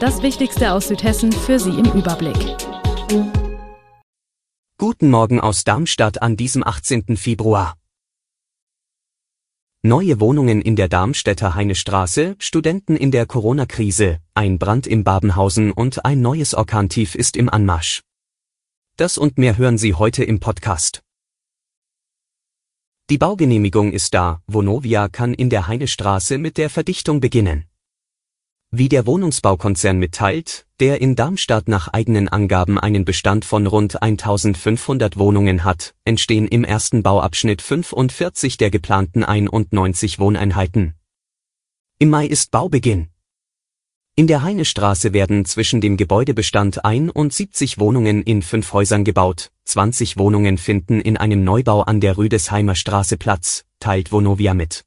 Das Wichtigste aus Südhessen für Sie im Überblick. Guten Morgen aus Darmstadt an diesem 18. Februar. Neue Wohnungen in der Darmstädter Heinestraße, Studenten in der Corona-Krise, ein Brand im Babenhausen und ein neues Orkantief ist im Anmarsch. Das und mehr hören Sie heute im Podcast. Die Baugenehmigung ist da, Vonovia kann in der Heinestraße mit der Verdichtung beginnen. Wie der Wohnungsbaukonzern mitteilt, der in Darmstadt nach eigenen Angaben einen Bestand von rund 1500 Wohnungen hat, entstehen im ersten Bauabschnitt 45 der geplanten 91 Wohneinheiten. Im Mai ist Baubeginn. In der Heinestraße werden zwischen dem Gebäudebestand 71 Wohnungen in fünf Häusern gebaut, 20 Wohnungen finden in einem Neubau an der Rüdesheimer Straße Platz, teilt Vonovia mit.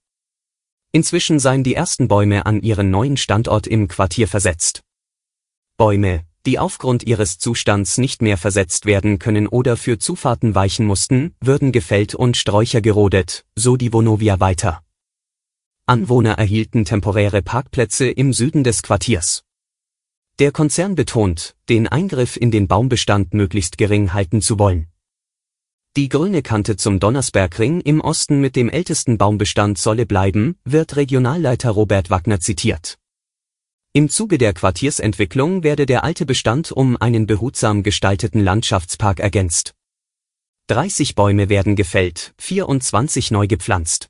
Inzwischen seien die ersten Bäume an ihren neuen Standort im Quartier versetzt. Bäume, die aufgrund ihres Zustands nicht mehr versetzt werden können oder für Zufahrten weichen mussten, würden gefällt und Sträucher gerodet, so die Vonovia weiter. Anwohner erhielten temporäre Parkplätze im Süden des Quartiers. Der Konzern betont, den Eingriff in den Baumbestand möglichst gering halten zu wollen. Die grüne Kante zum Donnersbergring im Osten mit dem ältesten Baumbestand solle bleiben, wird Regionalleiter Robert Wagner zitiert. Im Zuge der Quartiersentwicklung werde der alte Bestand um einen behutsam gestalteten Landschaftspark ergänzt. 30 Bäume werden gefällt, 24 neu gepflanzt.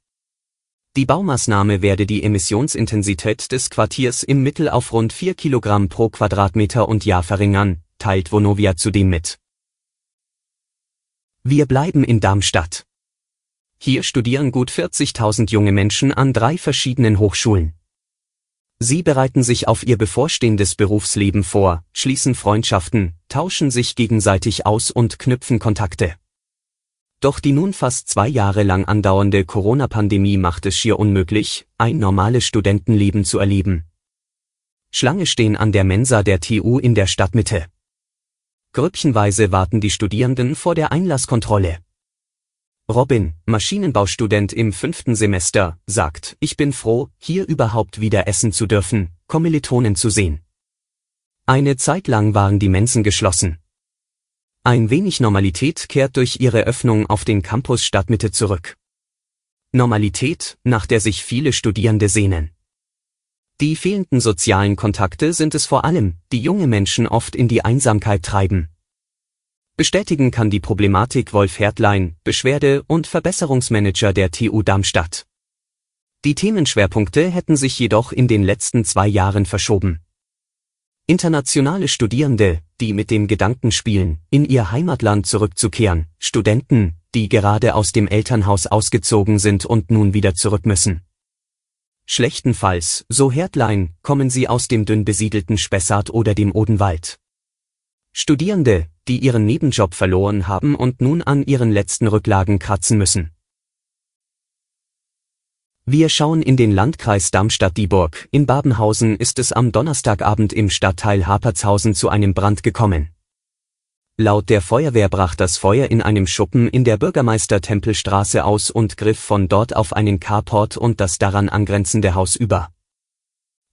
Die Baumaßnahme werde die Emissionsintensität des Quartiers im Mittel auf rund 4 Kilogramm pro Quadratmeter und Jahr verringern, teilt Vonovia zudem mit. Wir bleiben in Darmstadt. Hier studieren gut 40.000 junge Menschen an drei verschiedenen Hochschulen. Sie bereiten sich auf ihr bevorstehendes Berufsleben vor, schließen Freundschaften, tauschen sich gegenseitig aus und knüpfen Kontakte. Doch die nun fast zwei Jahre lang andauernde Corona-Pandemie macht es schier unmöglich, ein normales Studentenleben zu erleben. Schlange stehen an der Mensa der TU in der Stadtmitte. Grüppchenweise warten die Studierenden vor der Einlasskontrolle. Robin, Maschinenbaustudent im fünften Semester, sagt, ich bin froh, hier überhaupt wieder essen zu dürfen, Kommilitonen zu sehen. Eine Zeit lang waren die Mensen geschlossen. Ein wenig Normalität kehrt durch ihre Öffnung auf den Campus Stadtmitte zurück. Normalität, nach der sich viele Studierende sehnen. Die fehlenden sozialen Kontakte sind es vor allem, die junge Menschen oft in die Einsamkeit treiben. Bestätigen kann die Problematik Wolf Hertlein, Beschwerde- und Verbesserungsmanager der TU Darmstadt. Die Themenschwerpunkte hätten sich jedoch in den letzten zwei Jahren verschoben. Internationale Studierende, die mit dem Gedanken spielen, in ihr Heimatland zurückzukehren, Studenten, die gerade aus dem Elternhaus ausgezogen sind und nun wieder zurück müssen. Schlechtenfalls, so Hertlein, kommen sie aus dem dünn besiedelten Spessart oder dem Odenwald. Studierende, die ihren Nebenjob verloren haben und nun an ihren letzten Rücklagen kratzen müssen. Wir schauen in den Landkreis Darmstadt-Dieburg. In Babenhausen ist es am Donnerstagabend im Stadtteil Hapertshausen zu einem Brand gekommen. Laut der Feuerwehr brach das Feuer in einem Schuppen in der Bürgermeister-Tempelstraße aus und griff von dort auf einen Carport und das daran angrenzende Haus über.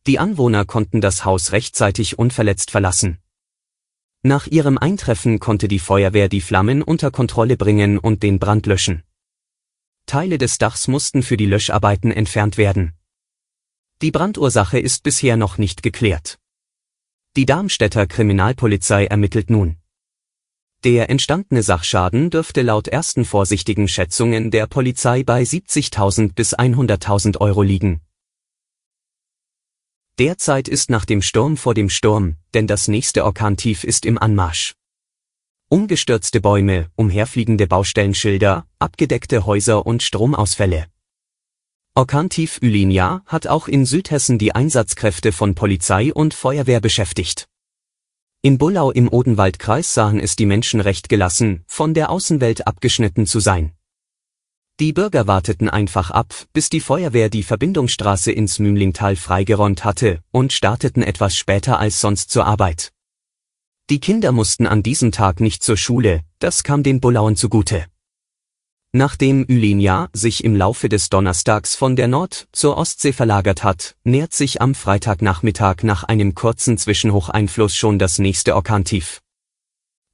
Die Anwohner konnten das Haus rechtzeitig unverletzt verlassen. Nach ihrem Eintreffen konnte die Feuerwehr die Flammen unter Kontrolle bringen und den Brand löschen. Teile des Dachs mussten für die Löscharbeiten entfernt werden. Die Brandursache ist bisher noch nicht geklärt. Die Darmstädter Kriminalpolizei ermittelt nun. Der entstandene Sachschaden dürfte laut ersten vorsichtigen Schätzungen der Polizei bei 70.000 bis 100.000 Euro liegen. Derzeit ist nach dem Sturm vor dem Sturm, denn das nächste Orkantief ist im Anmarsch. Umgestürzte Bäume, umherfliegende Baustellenschilder, abgedeckte Häuser und Stromausfälle. Orkantief Ylinia hat auch in Südhessen die Einsatzkräfte von Polizei und Feuerwehr beschäftigt. In Bullau im Odenwaldkreis sahen es die Menschen recht gelassen, von der Außenwelt abgeschnitten zu sein. Die Bürger warteten einfach ab, bis die Feuerwehr die Verbindungsstraße ins Mümlingtal freigeräumt hatte und starteten etwas später als sonst zur Arbeit. Die Kinder mussten an diesem Tag nicht zur Schule, das kam den Bullauern zugute. Nachdem Ylinia sich im Laufe des Donnerstags von der Nord- zur Ostsee verlagert hat, nähert sich am Freitagnachmittag nach einem kurzen Zwischenhocheinfluss schon das nächste Orkantief.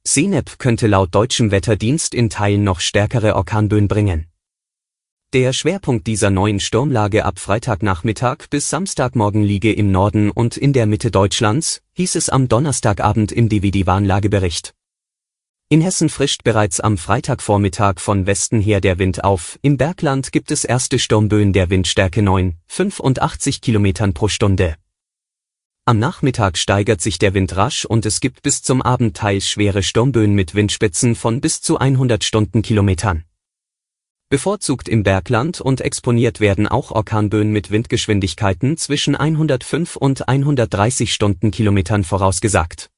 Senep könnte laut deutschem Wetterdienst in Teilen noch stärkere Orkanböen bringen. Der Schwerpunkt dieser neuen Sturmlage ab Freitagnachmittag bis Samstagmorgen liege im Norden und in der Mitte Deutschlands, hieß es am Donnerstagabend im DVD-Warnlagebericht. In Hessen frischt bereits am Freitagvormittag von Westen her der Wind auf. Im Bergland gibt es erste Sturmböen der Windstärke 9, 85 km pro Stunde. Am Nachmittag steigert sich der Wind rasch und es gibt bis zum Abend teils schwere Sturmböen mit Windspitzen von bis zu 100 Stundenkilometern. Bevorzugt im Bergland und exponiert werden auch Orkanböen mit Windgeschwindigkeiten zwischen 105 und 130 Stundenkilometern vorausgesagt.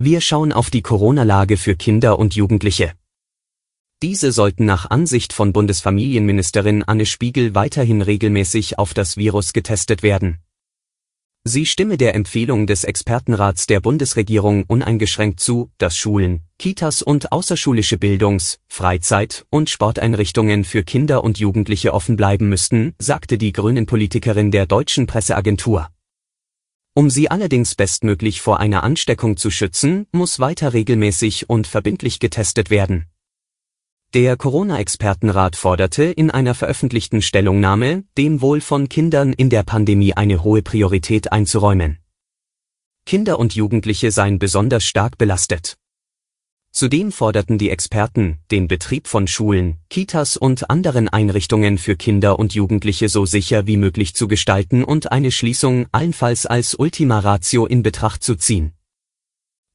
Wir schauen auf die Corona-Lage für Kinder und Jugendliche. Diese sollten nach Ansicht von Bundesfamilienministerin Anne Spiegel weiterhin regelmäßig auf das Virus getestet werden. Sie stimme der Empfehlung des Expertenrats der Bundesregierung uneingeschränkt zu, dass Schulen, Kitas und außerschulische Bildungs-, Freizeit- und Sporteinrichtungen für Kinder und Jugendliche offen bleiben müssten, sagte die Grünen-Politikerin der deutschen Presseagentur. Um sie allerdings bestmöglich vor einer Ansteckung zu schützen, muss weiter regelmäßig und verbindlich getestet werden. Der Corona-Expertenrat forderte in einer veröffentlichten Stellungnahme, dem Wohl von Kindern in der Pandemie eine hohe Priorität einzuräumen. Kinder und Jugendliche seien besonders stark belastet. Zudem forderten die Experten, den Betrieb von Schulen, Kitas und anderen Einrichtungen für Kinder und Jugendliche so sicher wie möglich zu gestalten und eine Schließung allenfalls als Ultima Ratio in Betracht zu ziehen.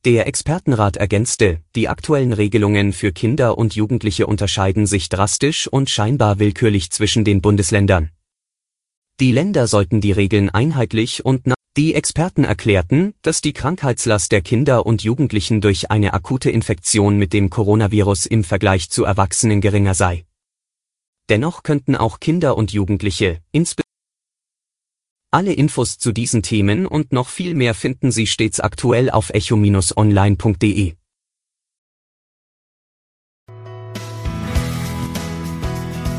Der Expertenrat ergänzte, die aktuellen Regelungen für Kinder und Jugendliche unterscheiden sich drastisch und scheinbar willkürlich zwischen den Bundesländern. Die Länder sollten die Regeln einheitlich und die Experten erklärten, dass die Krankheitslast der Kinder und Jugendlichen durch eine akute Infektion mit dem Coronavirus im Vergleich zu Erwachsenen geringer sei. Dennoch könnten auch Kinder und Jugendliche, insbesondere alle Infos zu diesen Themen und noch viel mehr finden Sie stets aktuell auf echo-online.de.